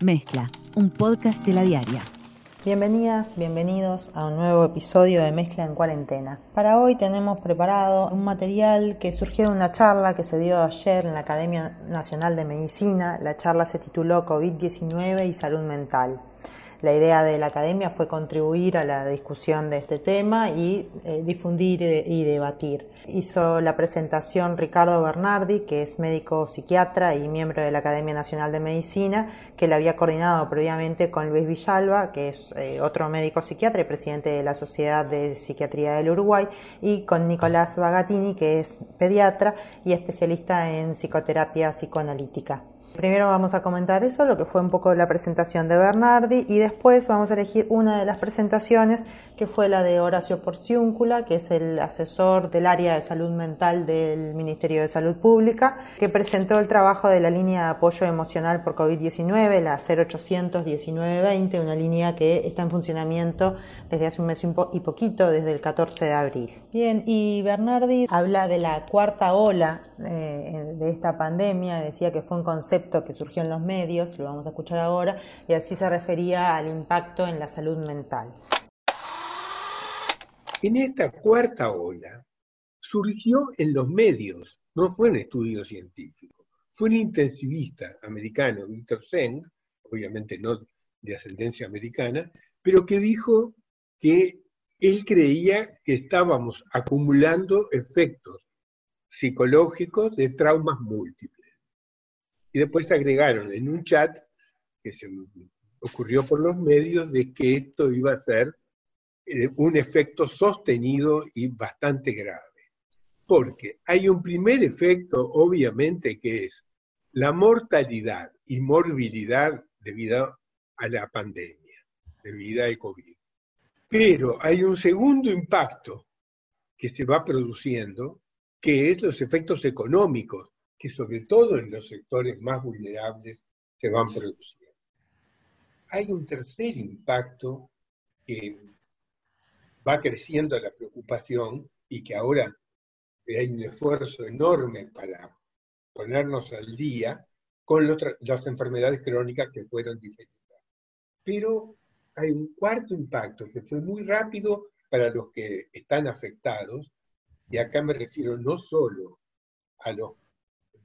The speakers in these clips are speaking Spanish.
Mezcla, un podcast de la diaria. Bienvenidas, bienvenidos a un nuevo episodio de Mezcla en Cuarentena. Para hoy tenemos preparado un material que surgió de una charla que se dio ayer en la Academia Nacional de Medicina. La charla se tituló COVID-19 y salud mental. La idea de la academia fue contribuir a la discusión de este tema y eh, difundir y debatir. Hizo la presentación Ricardo Bernardi, que es médico psiquiatra y miembro de la Academia Nacional de Medicina, que la había coordinado previamente con Luis Villalba, que es eh, otro médico psiquiatra y presidente de la Sociedad de Psiquiatría del Uruguay, y con Nicolás Bagatini, que es pediatra y especialista en psicoterapia psicoanalítica. Primero vamos a comentar eso, lo que fue un poco la presentación de Bernardi, y después vamos a elegir una de las presentaciones que fue la de Horacio Porciúncula, que es el asesor del área de salud mental del Ministerio de Salud Pública, que presentó el trabajo de la línea de apoyo emocional por COVID-19, la 0800 1920, una línea que está en funcionamiento desde hace un mes y poquito, desde el 14 de abril. Bien, y Bernardi habla de la cuarta ola eh, de esta pandemia, decía que fue un concepto que surgió en los medios, lo vamos a escuchar ahora, y así se refería al impacto en la salud mental. En esta cuarta ola surgió en los medios, no fue un estudio científico, fue un intensivista americano, Victor Zeng, obviamente no de ascendencia americana, pero que dijo que él creía que estábamos acumulando efectos psicológicos de traumas múltiples. Y después agregaron en un chat que se ocurrió por los medios de que esto iba a ser eh, un efecto sostenido y bastante grave. Porque hay un primer efecto, obviamente, que es la mortalidad y morbilidad debido a la pandemia, debido al COVID. Pero hay un segundo impacto que se va produciendo, que es los efectos económicos, que sobre todo en los sectores más vulnerables se van produciendo. Hay un tercer impacto que va creciendo la preocupación y que ahora hay un esfuerzo enorme para ponernos al día con las enfermedades crónicas que fueron diferentes. Pero hay un cuarto impacto que fue muy rápido para los que están afectados, y acá me refiero no solo a los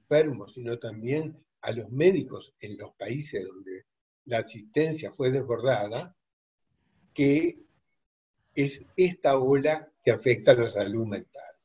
enfermos, sino también a los médicos en los países donde la asistencia fue desbordada, que es esta ola que afecta a la salud mental.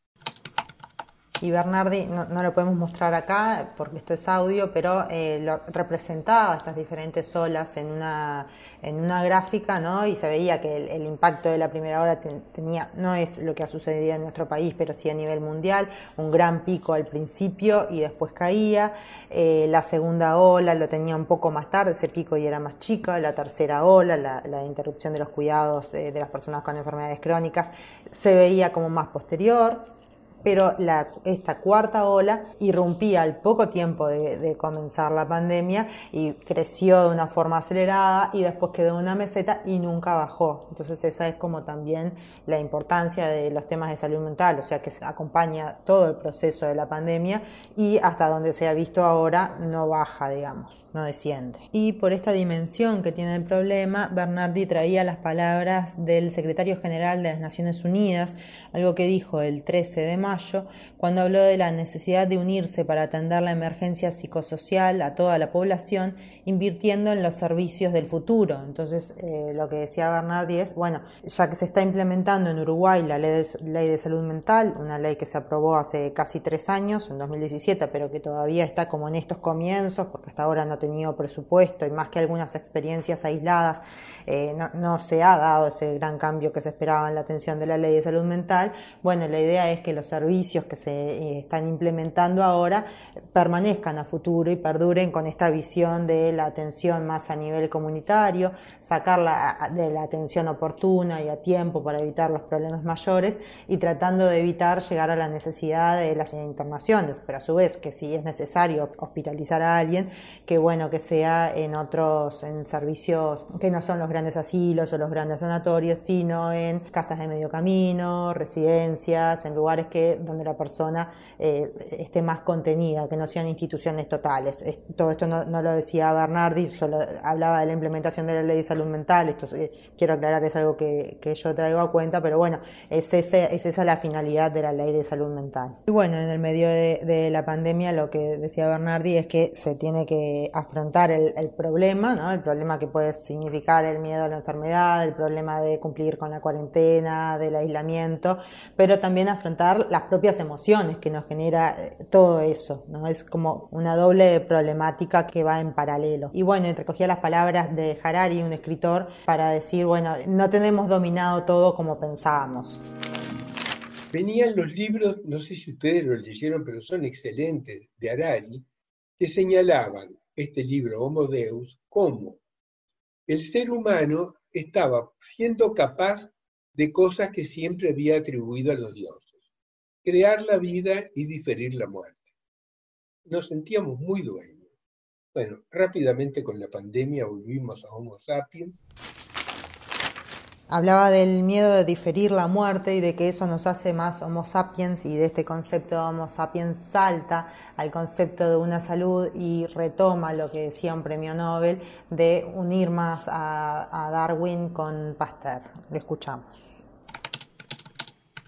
Y Bernardi, no, lo podemos mostrar acá porque esto es audio, pero eh, lo representaba estas diferentes olas en una, en una gráfica, ¿no? Y se veía que el, impacto de la primera ola tenía, no es lo que ha sucedido en nuestro país, pero sí a nivel mundial, un gran pico al principio y después caía. Eh, la segunda ola lo tenía un poco más tarde, ese pico y era más chico. La tercera ola, la, interrupción de los cuidados de las personas con enfermedades crónicas, se veía como más posterior pero esta cuarta ola irrumpía al poco tiempo de, comenzar la pandemia y creció de una forma acelerada y después quedó en una meseta y nunca bajó. Entonces esa es como también la importancia de los temas de salud mental, o sea que acompaña todo el proceso de la pandemia y hasta donde se ha visto ahora no baja, digamos, no desciende. Y por esta dimensión que tiene el problema, Bernardi traía las palabras del secretario general de las Naciones Unidas, algo que dijo el 13 de marzo cuando habló de la necesidad de unirse para atender la emergencia psicosocial a toda la población, invirtiendo en los servicios del futuro. Entonces, eh, lo que decía Bernardi es, bueno, ya que se está implementando en Uruguay la ley de, ley de salud mental, una ley que se aprobó hace casi tres años, en 2017, pero que todavía está como en estos comienzos, porque hasta ahora no ha tenido presupuesto y más que algunas experiencias aisladas, eh, no, no se ha dado ese gran cambio que se esperaba en la atención de la ley de salud mental. Bueno, la idea es que los servicios que se eh, están implementando ahora permanezcan a futuro y perduren con esta visión de la atención más a nivel comunitario, sacarla de la atención oportuna y a tiempo para evitar los problemas mayores y tratando de evitar llegar a la necesidad de las internaciones, pero a su vez que si es necesario hospitalizar a alguien, que bueno que sea en otros, en servicios que no son los grandes asilos o los grandes sanatorios, sino en casas de medio camino, residencias, en lugares que que donde la persona eh, esté más contenida, que no sean instituciones totales. todo esto no, lo decía Bernardi, solo hablaba de la implementación de la ley de salud mental, esto eh, quiero aclarar, es algo que, yo traigo a cuenta, pero bueno, es, ese, es esa la finalidad de la ley de salud mental. Y bueno, en el medio de, la pandemia lo que decía Bernardi es que se tiene que afrontar el, el problema, ¿no? el problema que puede significar el miedo a la enfermedad, el problema de cumplir con la cuarentena, del aislamiento, pero también afrontar las propias emociones que nos genera eh, todo eso, ¿no? Es como una doble problemática que va en paralelo. Y bueno, recogía las palabras de Harari, un escritor, para decir, bueno, no tenemos dominado todo como pensábamos. Venían los libros, no sé si ustedes los leyeron, pero son excelentes, de Harari, que señalaban este libro, Homo Deus, como el ser humano estaba siendo capaz de cosas que siempre había atribuido a los dioses. Crear la vida y diferir la muerte. Nos sentíamos muy dueños. Bueno, rápidamente con la pandemia volvimos a Homo sapiens Hablaba del miedo de diferir la muerte y de que eso nos hace más Homo sapiens y de este concepto de Homo sapiens salta al concepto de una salud y retoma lo que decía un premio Nobel de unir más a, Darwin con Pasteur. Le escuchamos.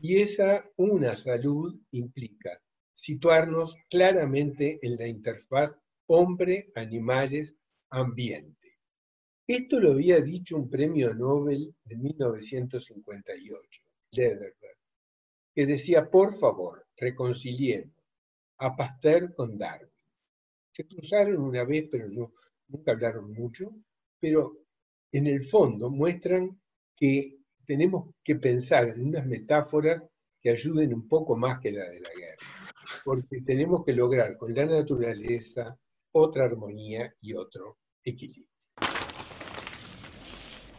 Y esa una salud implica situarnos claramente en la interfaz hombre-animales-ambiente esto lo había dicho un premio Nobel de 1958, Lederberg, que decía, por favor, reconciliemos a Pasteur con Darwin. Se cruzaron una vez, pero no, nunca hablaron mucho, pero en el fondo muestran que tenemos que pensar en unas metáforas que ayuden un poco más que la de la guerra, porque tenemos que lograr con la naturaleza otra armonía y otro equilibrio.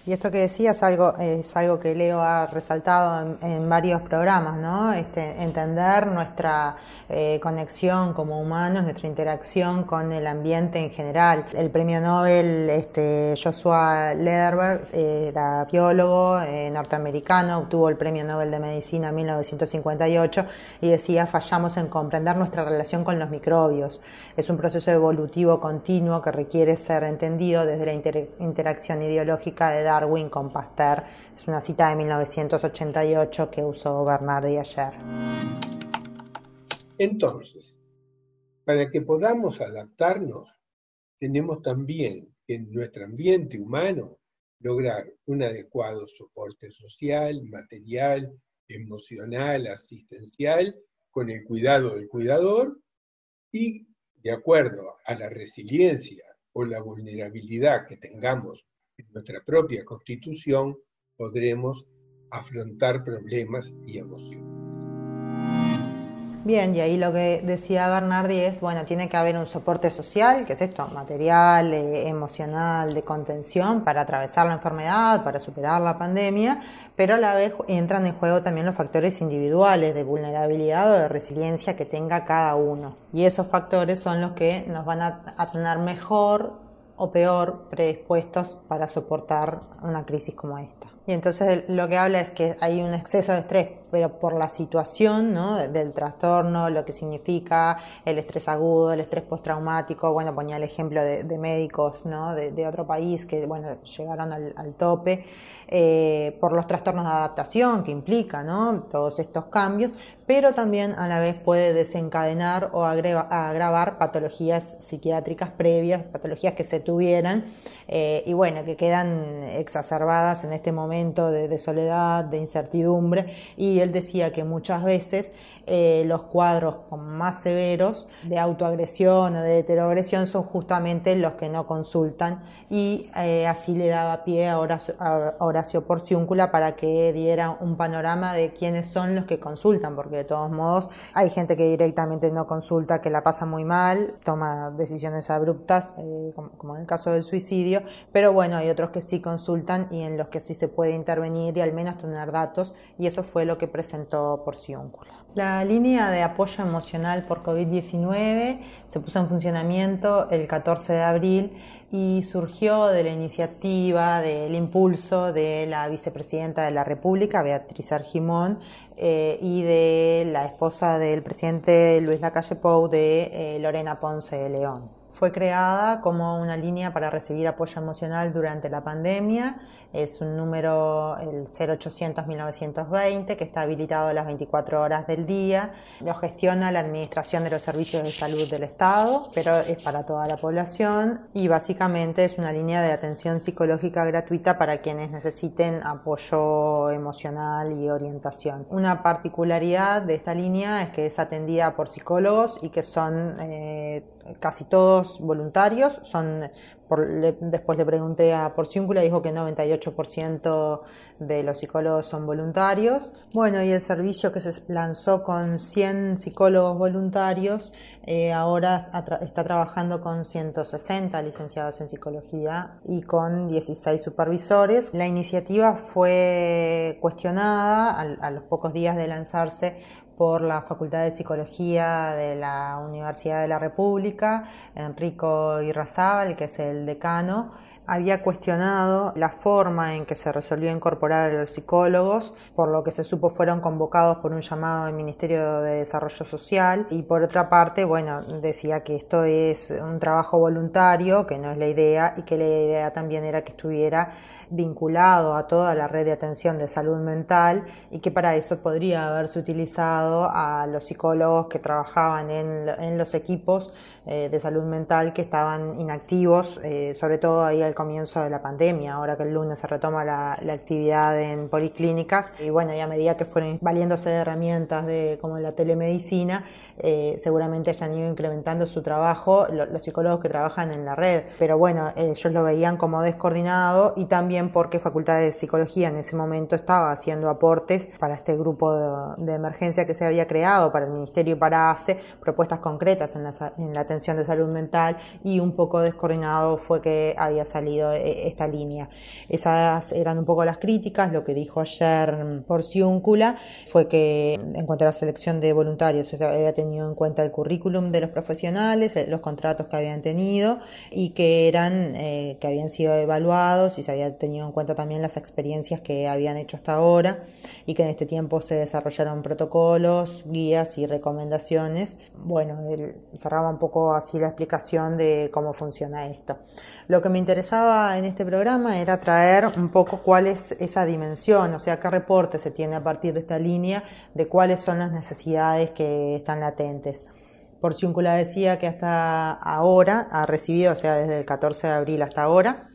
Y esto que decía es algo, que Leo ha resaltado en, varios programas, ¿no? Este, entender nuestra eh, conexión como humanos, nuestra interacción con el ambiente en general. El premio Nobel, este, Joshua Lederberg, era biólogo eh, norteamericano, obtuvo el premio Nobel de Medicina en 1958 y decía, fallamos en comprender nuestra relación con los microbios. Es un proceso evolutivo continuo que requiere ser entendido desde la interacción ideológica de Darwin con Pasteur. Es una cita de 1988 que usó Bernardi ayer. Entonces, para que podamos adaptarnos, tenemos también que en nuestro ambiente humano lograr un adecuado soporte social, material, emocional, asistencial, con el cuidado del cuidador y de acuerdo a la resiliencia o la vulnerabilidad que tengamos en nuestra propia constitución, podremos afrontar problemas y emociones. Bien, y ahí lo que decía Bernardi es, bueno, tiene que haber un soporte social, que es esto, material, eh, emocional, de contención para atravesar la enfermedad, para superar la pandemia, pero a la vez entran en juego también los factores individuales de vulnerabilidad o de resiliencia que tenga cada uno. Y esos factores son los que nos van a tener mejor o peor predispuestos para soportar una crisis como esta. Y entonces lo que habla es que hay un exceso de estrés, pero por la situación ¿no? del trastorno, lo que significa el estrés agudo, el estrés postraumático, bueno, ponía el ejemplo de, médicos ¿no? de, otro país que bueno, llegaron al, tope, eh, por los trastornos de adaptación que implica ¿no? todos estos cambios, pero también a la vez puede desencadenar o agravar patologías psiquiátricas previas, patologías que se tuvieran eh, y bueno, que quedan exacerbadas en este momento de, soledad, de incertidumbre, y él decía que muchas veces eh, los cuadros más severos de autoagresión o de heteroagresión son justamente los que no consultan y eh, así le daba pie a Horacio, a Porciúncula para que diera un panorama de quiénes son los que consultan, porque de todos modos hay gente que directamente no consulta, que la pasa muy mal, toma decisiones abruptas, eh, como, como en el caso del suicidio, pero bueno, hay otros que sí consultan y en los que sí se puede intervenir y al menos tener datos, y eso fue lo que presentó Porciúncula. La línea de apoyo emocional por COVID-19 se puso en funcionamiento el 14 de abril y surgió de la iniciativa, del impulso de la vicepresidenta de la República, Beatriz Argimón, eh, y de la esposa del presidente Luis Lacalle Pou, de eh, Lorena Ponce de León. Fue creada como una línea para recibir apoyo emocional durante la pandemia. Es un número, el 0800-1920, que está habilitado las 24 horas del día. Lo gestiona la Administración de los Servicios de Salud del Estado, pero es para toda la población y básicamente es una línea de atención psicológica gratuita para quienes necesiten apoyo emocional y orientación. Una particularidad de esta línea es que es atendida por psicólogos y que son eh, casi todos voluntarios, son después le pregunté a Porciúncula, dijo que 98% de los psicólogos son voluntarios. Bueno, y el servicio que se lanzó con 100 psicólogos voluntarios, eh, ahora está trabajando con 160 licenciados en psicología y con 16 supervisores. La iniciativa fue cuestionada a los pocos días de lanzarse por la Facultad de Psicología de la Universidad de la República, Enrico Irrazábal, que es el decano, había cuestionado la forma en que se resolvió incorporar a los psicólogos, por lo que se supo fueron convocados por un llamado del Ministerio de Desarrollo Social. Y por otra parte, bueno, decía que esto es un trabajo voluntario, que no es la idea y que la idea también era que estuviera vinculado a toda la red de atención de salud mental y que para eso podría haberse utilizado a los psicólogos que trabajaban en, los equipos eh, de salud mental que estaban inactivos, eh, sobre todo ahí al comienzo de la pandemia, ahora que el lunes se retoma la, actividad en policlínicas. Y bueno, y a medida que fueron valiéndose de herramientas de, como la telemedicina, eh, seguramente hayan ido incrementando su trabajo los psicólogos que trabajan en la red, pero bueno, ellos lo veían como descoordinado y también porque Facultad de Psicología en ese momento estaba haciendo aportes para este grupo de, emergencia que se había creado para el Ministerio y para ACE, propuestas concretas en la, atención de salud mental y un poco descoordinado fue que había salido eh, esta línea. Esas eran un poco las críticas, lo que dijo ayer Porciúncula fue que en cuanto a la selección de voluntarios se había tenido en cuenta el currículum de los profesionales, eh, los contratos que habían tenido y que eran, eh, que habían sido evaluados y se había tenido en cuenta también las experiencias que habían hecho hasta ahora y que en este tiempo se desarrollaron protocolos, guías y recomendaciones. Bueno, cerraba un poco así la explicación de cómo funciona esto. Lo que me interesaba en este programa era traer un poco cuál es esa dimensión, o sea, qué reporte se tiene a partir de esta línea de cuáles son las necesidades que están latentes. Porciúncula decía que hasta ahora ha recibido, o sea, desde el 14 de abril hasta ahora,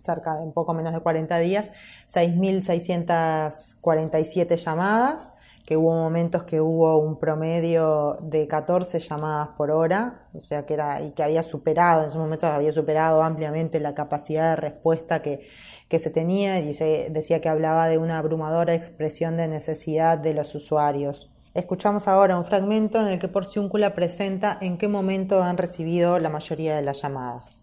cerca de un poco menos de 40 días, 6.647 llamadas, que hubo momentos que hubo un promedio de 14 llamadas por hora, o sea que era, y que había superado, en esos momentos había superado ampliamente la capacidad de respuesta que, que se tenía, y se, decía que hablaba de una abrumadora expresión de necesidad de los usuarios. Escuchamos ahora un fragmento en el que Porciúncula presenta en qué momento han recibido la mayoría de las llamadas.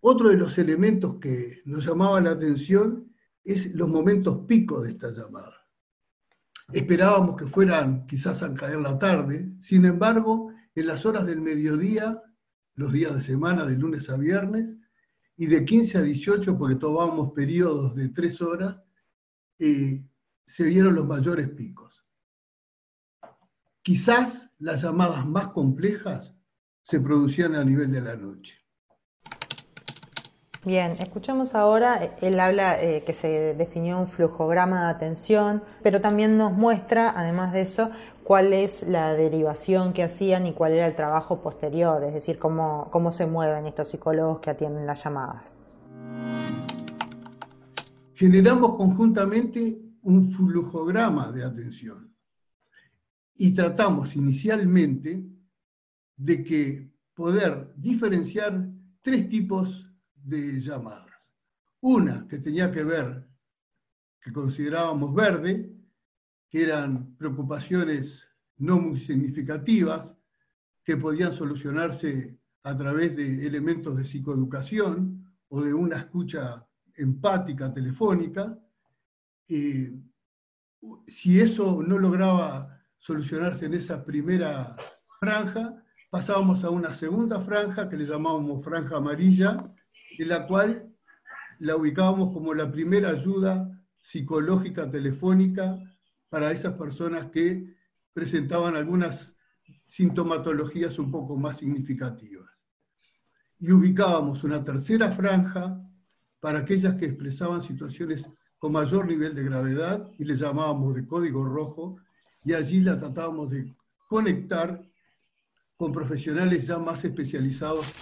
Otro de los elementos que nos llamaba la atención es los momentos picos de esta llamada. Esperábamos que fueran quizás al caer la tarde, sin embargo, en las horas del mediodía, los días de semana, de lunes a viernes, y de 15 a 18, porque tomábamos periodos de tres horas, eh, se vieron los mayores picos. Quizás las llamadas más complejas se producían a nivel de la noche. Bien, escuchamos ahora, eh, él habla eh, que se definió un flujograma de atención, pero también nos muestra, además de eso, cuál es la derivación que hacían y cuál era el trabajo posterior, es decir, cómo, cómo se mueven estos psicólogos que atienden las llamadas. Generamos conjuntamente un flujograma de atención y tratamos inicialmente de que poder diferenciar tres tipos de llamadas. Una que tenía que ver, que considerábamos verde, que eran preocupaciones no muy significativas, que podían solucionarse a través de elementos de psicoeducación o de una escucha empática telefónica. Eh, si eso no lograba solucionarse en esa primera franja, pasábamos a una segunda franja que le llamábamos franja amarilla, en la cual la ubicábamos como la primera ayuda psicológica telefónica para esas personas que presentaban algunas sintomatologías un poco más significativas. Y ubicábamos una tercera franja para aquellas que expresaban situaciones con mayor nivel de gravedad y le llamábamos de código rojo y allí la tratábamos de conectar con profesionales ya más especializados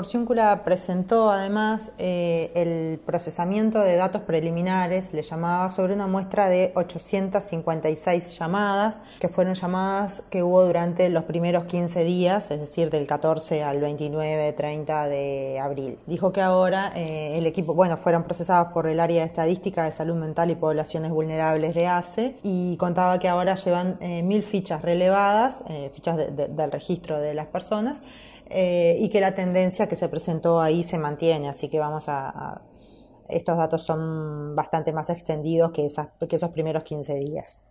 Porciúncula presentó además eh, el procesamiento de datos preliminares, le llamaba sobre una muestra de 856 llamadas, que fueron llamadas que hubo durante los primeros 15 días, es decir, del 14 al 29, 30 de abril. Dijo que ahora eh, el equipo, bueno, fueron procesados por el área de estadística de salud mental y poblaciones vulnerables de ACE y contaba que ahora llevan eh, mil fichas relevadas, fichas del registro de las personas, eh, y que la tendencia que se presentó ahí se mantiene, así que vamos a, estos datos son bastante más extendidos que, que esos primeros 15 días.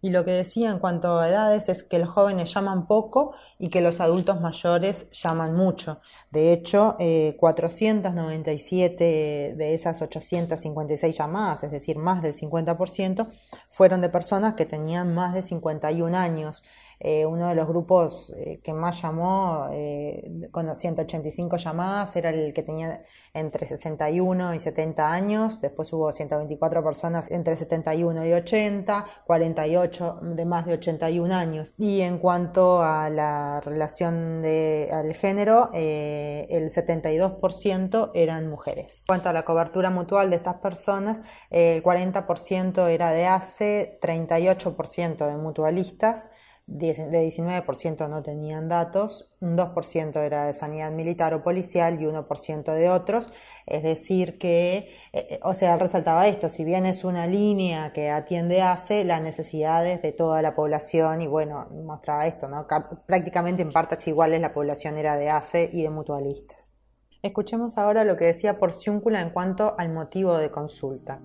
Y lo que decía en cuanto a edades es que los jóvenes llaman poco y que los adultos mayores llaman mucho. De hecho, 497 eh, de esas 856 llamadas, es decir, más del 50%, fueron de personas que tenían más de 51 años. Eh, uno de los grupos eh, que más llamó, eh, con 185 llamadas, era el que tenía entre 61 y 70 años. Después hubo 124 personas entre 71 y 80, 48 de más de 81 años. Y en cuanto a la relación de, al género, el 72% eran mujeres. En cuanto a la cobertura mutual de estas personas, el 40% era de ACE, 38% de mutualistas de 19% no tenían datos, un 2% era de sanidad militar o policial y 1% de otros. Es decir, que, eh, eh, o sea, resaltaba esto, si bien es una línea que atiende ACE, las necesidades de toda la población y bueno, mostraba esto, ¿no? Prácticamente en partes iguales la población era de ACE y de mutualistas. Escuchemos ahora lo que decía Porciúncula en cuanto al motivo de consulta.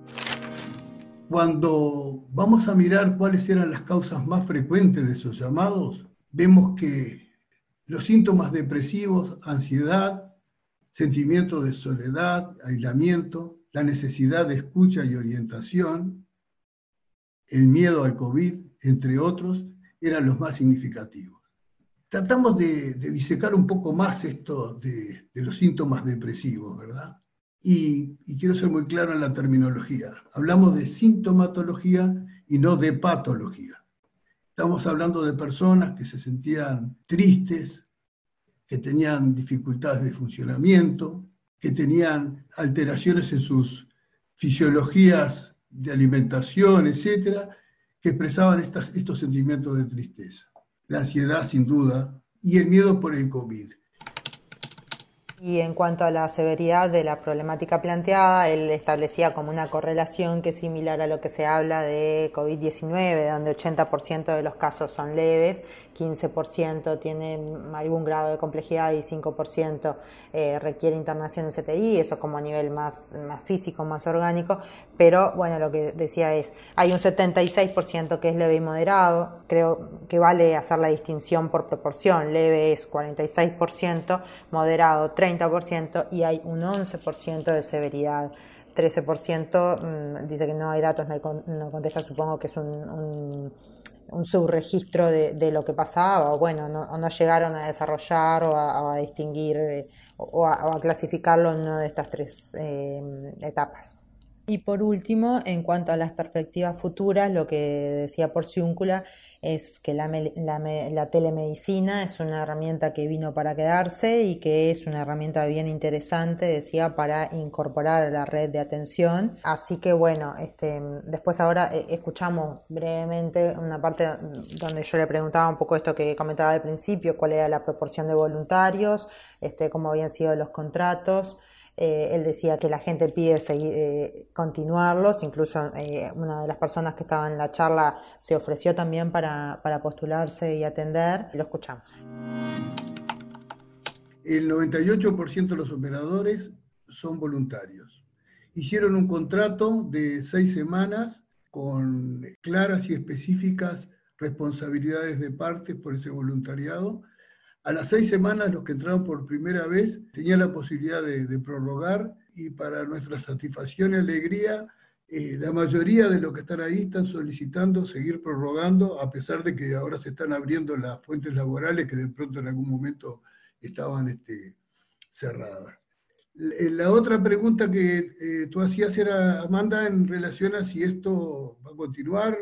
Cuando vamos a mirar cuáles eran las causas más frecuentes de esos llamados, vemos que los síntomas depresivos, ansiedad, sentimiento de soledad, aislamiento, la necesidad de escucha y orientación, el miedo al COVID, entre otros, eran los más significativos. Tratamos de, disecar un poco más esto de, de los síntomas depresivos, ¿verdad? Y, quiero ser muy claro en la terminología. Hablamos de sintomatología y no de patología. Estamos hablando de personas que se sentían tristes, que tenían dificultades de funcionamiento, que tenían alteraciones en sus fisiologías de alimentación, etcétera, que expresaban estos sentimientos de tristeza. La ansiedad, sin duda, y el miedo por el COVID. Y en cuanto a la severidad de la problemática planteada, él establecía como una correlación que es similar a lo que se habla de COVID-19, donde 80% de los casos son leves, 15% tienen algún grado de complejidad y 5% eh, requiere internación en CTI, eso como a nivel más, más físico, más orgánico. Pero bueno, lo que decía es, hay un 76% que es leve y moderado, creo que vale hacer la distinción por proporción, leve es 46%, moderado 30%, y hay un 11% de severidad. 13% mm, dice que no hay datos, no, contesta, supongo que es un, un, subregistro de, lo que pasaba, o bueno, no, no llegaron a desarrollar o a, distinguir eh, o, a, clasificarlo en una de estas tres eh, etapas. Y por último, en cuanto a las perspectivas futuras, lo que decía Porciúncula es que la, la, telemedicina es una herramienta que vino para quedarse y que es una herramienta bien interesante, decía, para incorporar a la red de atención. Así que bueno, este, después ahora eh, escuchamos brevemente una parte donde yo le preguntaba un poco esto que comentaba al principio, cuál era la proporción de voluntarios, este, cómo habían sido los contratos. Eh, él decía que la gente pide eh, continuarlos, incluso eh, una de las personas que estaba en la charla se ofreció también para, para postularse y atender. Lo escuchamos. El 98% de los operadores son voluntarios. hicieron un contrato de seis semanas con claras y específicas responsabilidades de parte por ese voluntariado. A las seis semanas los que entraron por primera vez tenían la posibilidad de, prorrogar y para nuestra satisfacción y alegría eh, la mayoría de los que están ahí están solicitando seguir prorrogando, a pesar de que ahora se están abriendo las fuentes laborales que de pronto en algún momento estaban este, cerradas. Eh, la otra pregunta que eh, tú hacías era, Amanda, en relación a si esto va a continuar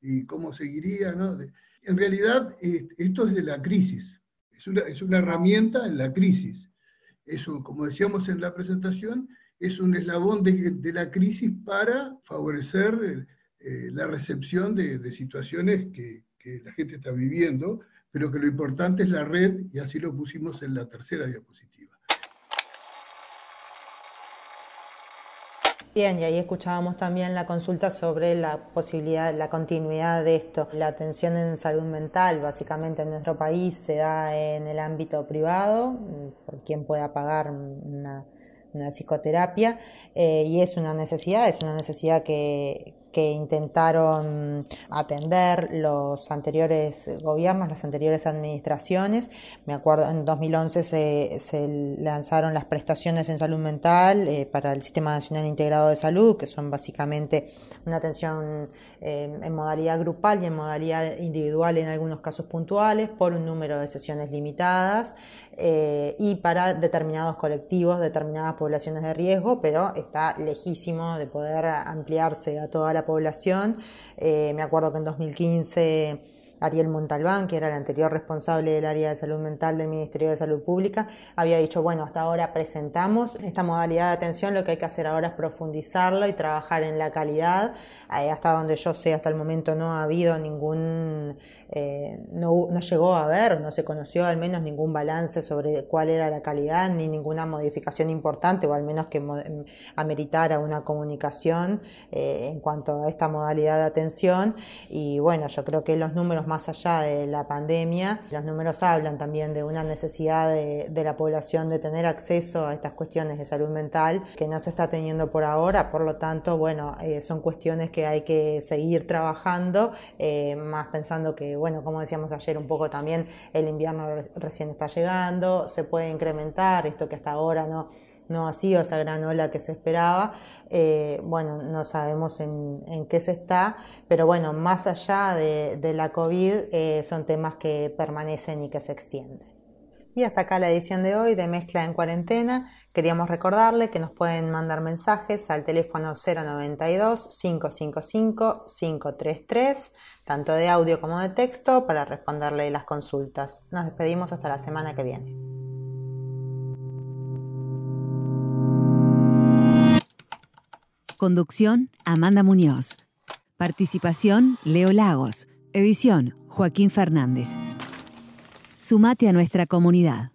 y cómo seguiría. ¿no? En realidad, esto es de la crisis, es una, es una herramienta en la crisis. Eso, como decíamos en la presentación, es un eslabón de, la crisis para favorecer eh, la recepción de, situaciones que, la gente está viviendo, pero que lo importante es la red, y así lo pusimos en la tercera diapositiva. Bien, y ahí escuchábamos también la consulta sobre la posibilidad, la continuidad de esto. La atención en salud mental, básicamente en nuestro país, se da en el ámbito privado, por quien pueda pagar una una psicoterapia eh, y es una necesidad, es una necesidad que, que intentaron atender los anteriores gobiernos, las anteriores administraciones. Me acuerdo, en 2011 se, lanzaron las prestaciones en salud mental eh, para el Sistema Nacional Integrado de Salud, que son básicamente una atención eh, en modalidad grupal y en modalidad individual en algunos casos puntuales, por un número de sesiones limitadas eh, y para determinados colectivos, determinadas poblaciones de riesgo, pero está lejísimo de poder ampliarse a toda la población. Eh, me acuerdo que en 2015 Ariel Montalbán, que era el anterior responsable del área de salud mental del Ministerio de Salud Pública, había dicho, bueno, hasta ahora presentamos esta modalidad de atención, lo que hay que hacer ahora es profundizarlo y trabajar en la calidad. Eh, hasta donde yo sé, hasta el momento no ha habido ningún eh, no, no, llegó a haber, no se conoció al menos ningún balance sobre cuál era la calidad, ni ninguna modificación importante, o al menos que ameritara una comunicación eh, en cuanto a esta modalidad de atención. Y bueno, yo creo que los números más allá de la pandemia, los números hablan también de una necesidad de, la población de tener acceso a estas cuestiones de salud mental que no se está teniendo por ahora, por lo tanto, bueno, eh, son cuestiones que hay que seguir trabajando, más pensando que bueno, como decíamos ayer, un poco también el invierno recién está llegando, se puede incrementar esto que hasta ahora no, no ha sido esa gran ola que se esperaba. Eh, bueno, no sabemos en, qué se está, pero bueno, más allá de, la COVID, eh, son temas que permanecen y que se extienden. Y hasta acá la edición de hoy de Mezcla en Cuarentena. Queríamos recordarle que nos pueden mandar mensajes al teléfono 092-555-533, tanto de audio como de texto, para responderle las consultas. Nos despedimos hasta la semana que viene. Conducción, Amanda Muñoz. Participación, Leo Lagos. Edición, Joaquín Fernández. Sumate a nuestra comunidad.